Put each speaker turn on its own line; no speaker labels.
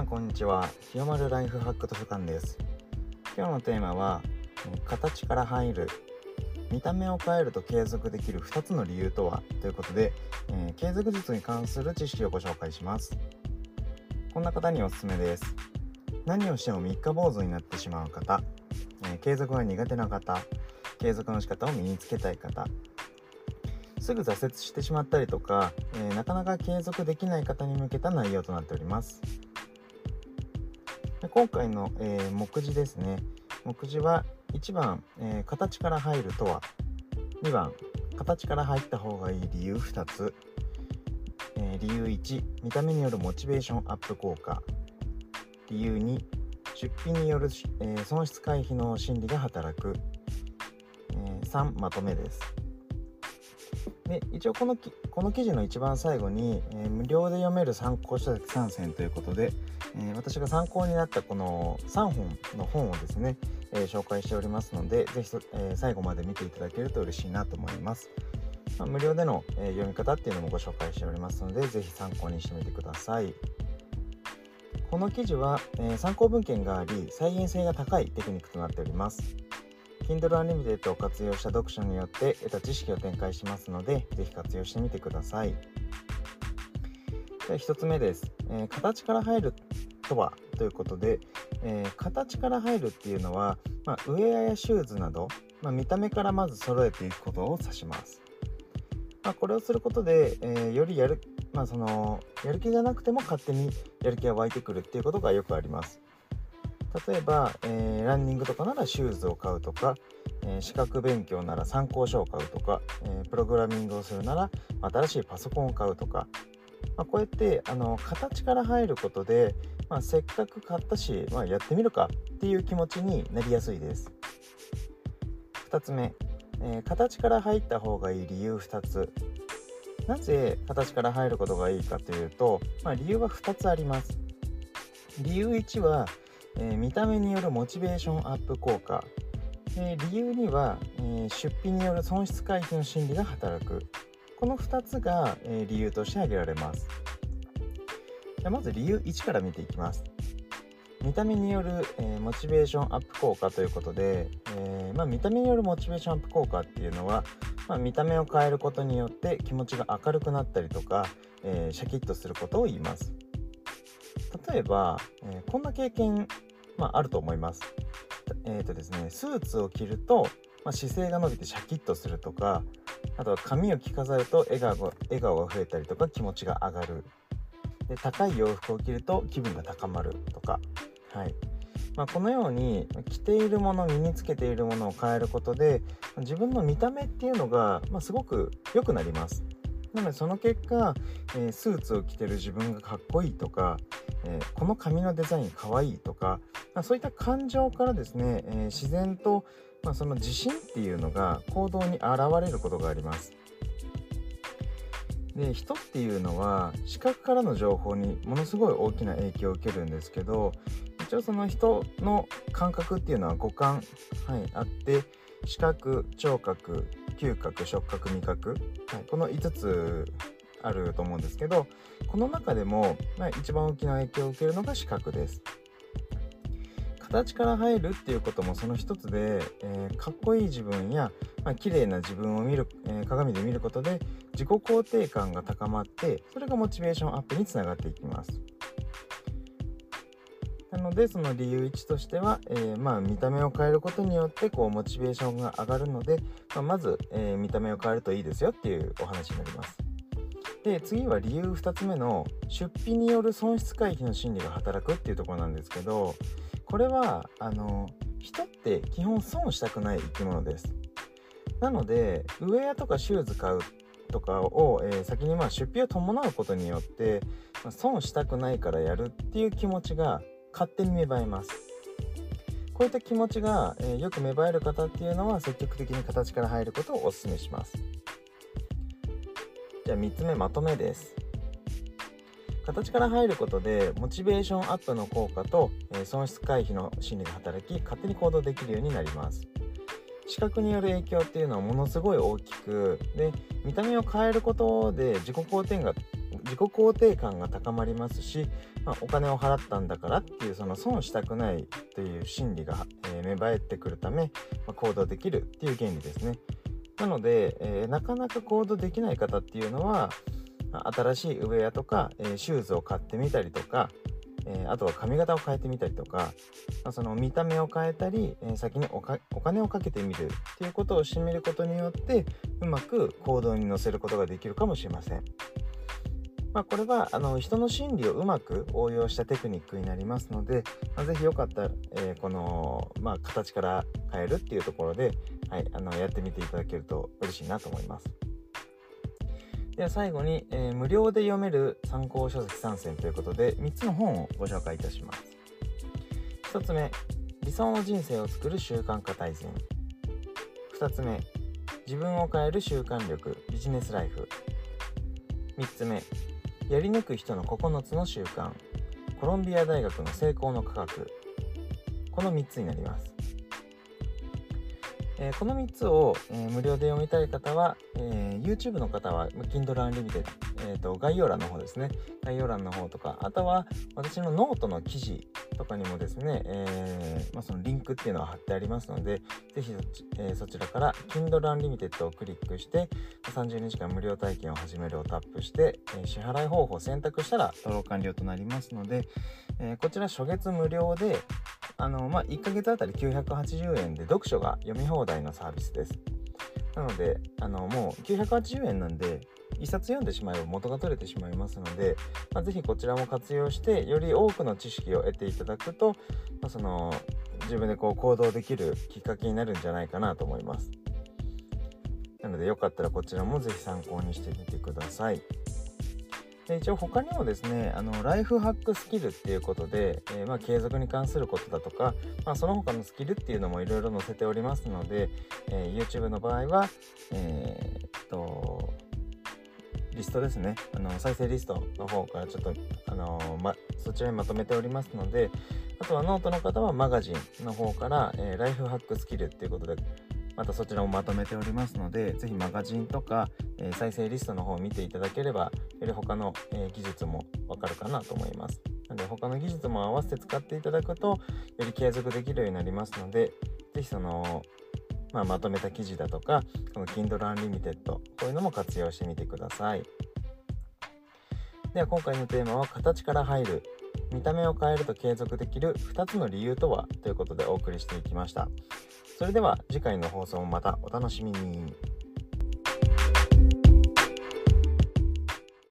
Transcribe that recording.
さんこんにちは。日の丸ライフハック図書館です。今日のテーマは形から入る見た目を変えると継続できる2つの理由とは？ということで、えー、継続術に関する知識をご紹介します。こんな方におすすめです。何をしても三日坊主になってしまう方、えー、継続が苦手な方継続の仕方を身につけたい方すぐ挫折してしまったりとか、えー、なかなか継続できない方に向けた内容となっております。今回の、えー、目次ですね。目次は1番、えー、形から入るとは。2番形から入った方がいい理由。2つ、え理由1見た目によるモチベーションアップ効果。理由2出費による、え損失回避の心理が働く、え3まとめです。で一応このこの記事の一番最後に、えー、無料で読める参考書籍参戦ということで、えー、私が参考になったこの3本の本をですね、えー、紹介しておりますので是非、え最後まで見ていただけると嬉しいなと思います、まあ、無料での、え読み方っていうのもご紹介しておりますので是非参考にしてみてください。この記事は、え参考文献があり再現性が高いテクニックとなっております。Kindle Unlimited を活用した読書によって得た知識を展開しますので、ぜひ活用してみてください。で1つ目です、えー、形から入るとは？ということで、えー、形から入るっていうのは、まあ、ウェアやシューズなど、まあ、見た目からまず揃えていくことを指します。まあ、これをすることで、えー、よりやる,、まあ、そのやる気がなくても勝手にやる気が湧いてくるっていうことがよくあります。例えば、えー、ランニングとかならシューズを買うとか、えー、資格勉強なら参考書を買うとか、えー、プログラミングをするなら新しいパソコンを買うとか、まあ、こうやってあの形から入ることで、まあ、せっかく買ったし、まあ、やってみるかっていう気持ちになりやすいです。2つ目、え形から入った方がいい理由2つ。なぜ形から入ることがいいかというと、まあ、理由は2つあります。理由1はえー、見た目によるモチベーションアップ効果、え、理由には、えー、出費による損失回避の心理が働く。この2つが、え理由として挙げられます。じゃまず理由1から見ていきます。見た目による、えモチベーションアップ効果ということで、えまあ、見た目によるモチベーションアップ効果っていうのは、まあ、見た目を変えることによって気持ちが明るくなったりとか、えシャキッとすることを言います。例えば、え、こんな経験、まあ、あると思います。えーとですね、スーツを着ると、まあ、姿勢が伸びてシャキッとするとかあとは髪を着飾ると笑顔が笑顔が増えたりとか気持ちが上がるで高い洋服を着ると気分が高まるとか、はいまあ、このように着ているもの身につけているものを変えることで自分の見た目っていうのが、まあ、すごく良くなります。なのでその結果、えー、スーツを着てる自分がかっこいいとか、えー、この髪のデザインかわいいとか、まあ、そういった感情からですね、えー、自然と、まあ、その自信っていうのが行動に現れることがあります。で人っていうのは視覚からの情報にものすごい大きな影響を受けるんですけど一応その人の感覚っていうのは五感、はい、あって視覚聴覚嗅覚触覚味覚、はい、この5つあると思うんですけどこの中でも、まあ、一番大きな影響を受けるのが視覚です。形から入るっていうこともその一つで、えー、かっこいい自分や、まあ綺麗な自分を見る、えー、鏡で見ることで自己肯定感が高まってそれがモチベーションアップにつながっていきますなのでその理由1としては、えー、まあ見た目を変えることによってこうモチベーションが上がるので、まあ、まず、えー、見た目を変えるといいですよっていうお話になります。で次は理由2つ目の出費による損失回避の心理が働くっていうところなんですけどこれはあの人って基本損したくない生き物です。なのでウェアとかシューズ買うとかを、えー、先にまあ出費を伴うことによって、まあ、損したくないからやるっていう気持ちが勝手に芽生えます。こういった気持ちが、えー、よく芽生える方っていうのは積極的に形から入ることをお勧めします。じゃあ3つ目まとめです。形から入ることでモチベーションアップの効果と、えー、損失回避の心理が働き勝手に行動できるようになります。視覚による影響っていうのはものすごい大きくで見た目を変えることで自己肯定が自己肯定感が高まりますし、まあ、お金を払ったんだからっていうその損したくないという心理が、え芽生えてくるため、まあ、行動できるっていう原理ですね。なので、えー、なかなか行動できない方っていうのは新しいウェアとか、えー、シューズを買ってみたりとか、えー、あとは髪型を変えてみたりとか、まあ、その見た目を変えたり、えー、先にお金をかけてみるっていうことをしてみることによってうまく行動に乗せることができるかもしれません。まあ、これはあの人の心理をうまく応用したテクニックになりますので、まあ、ぜひよかったら、えー、この、まあ、形から変えるっていうところで、はい、あのやってみていただけると嬉しいなと思います。では最後に、えー、無料で読める参考書籍3選ということで3つの本をご紹介いたします。1つ目理想の人生を作る習慣化大全。2つ目自分を変える習慣力ビジネスライフ。3つ目やり抜く人の9つの習慣。コロンビア大学の成功の科学。この3つになります。えー、この3つを、えー、無料で読みたい方は、えー、YouTube の方は Kindle Unlimited、えーと、概要欄の方ですね。概要欄の方とかあとは私のノートの記事とかにもですね、えまあ、そのリンクっていうのは貼ってありますのでぜひそち,、え、そちらから Kindle Unlimited をクリックして30日間無料体験を始めるをタップして、え、支払い方法を選択したら登録完了となりますので、え、こちら初月無料であの、まあ、1ヶ月あたり980円で読書が読み放題のサービスです。なので、あの、もう980円なんで、1冊読んでしまえば元が取れてしまいますので、まあ、ぜひこちらも活用して、より多くの知識を得ていただくと、まあ、その、自分でこう行動できるきっかけになるんじゃないかなと思います。なので、よかったらこちらもぜひ参考にしてみてください。で一応他にもですねあのライフハックスキルっていうことで、えー、まあ、継続に関することだとか、まあ、その他のスキルっていうのもいろいろ載せておりますので、えー、YouTube の場合は、えー、っとリストですね。あの再生リストの方からちょっとあの、ま、そちらにまとめておりますのであとはノートの方はマガジンの方から、えライフハックスキルっていうことでまたそちらもまとめておりますので、ぜひマガジンとか、え、再生リストの方を見ていただければ、より他の、え、技術もわかるかなと思います。なので他の技術も合わせて使っていただくと、より継続できるようになりますので、ぜひその、まあ、まとめた記事だとか、この Kindle Unlimited、こういうのも活用してみてください。では今回のテーマは形から入る見た目を変えると継続できる2つの理由とはということでお送りしていきました。それでは次回の放送もまたお楽しみに。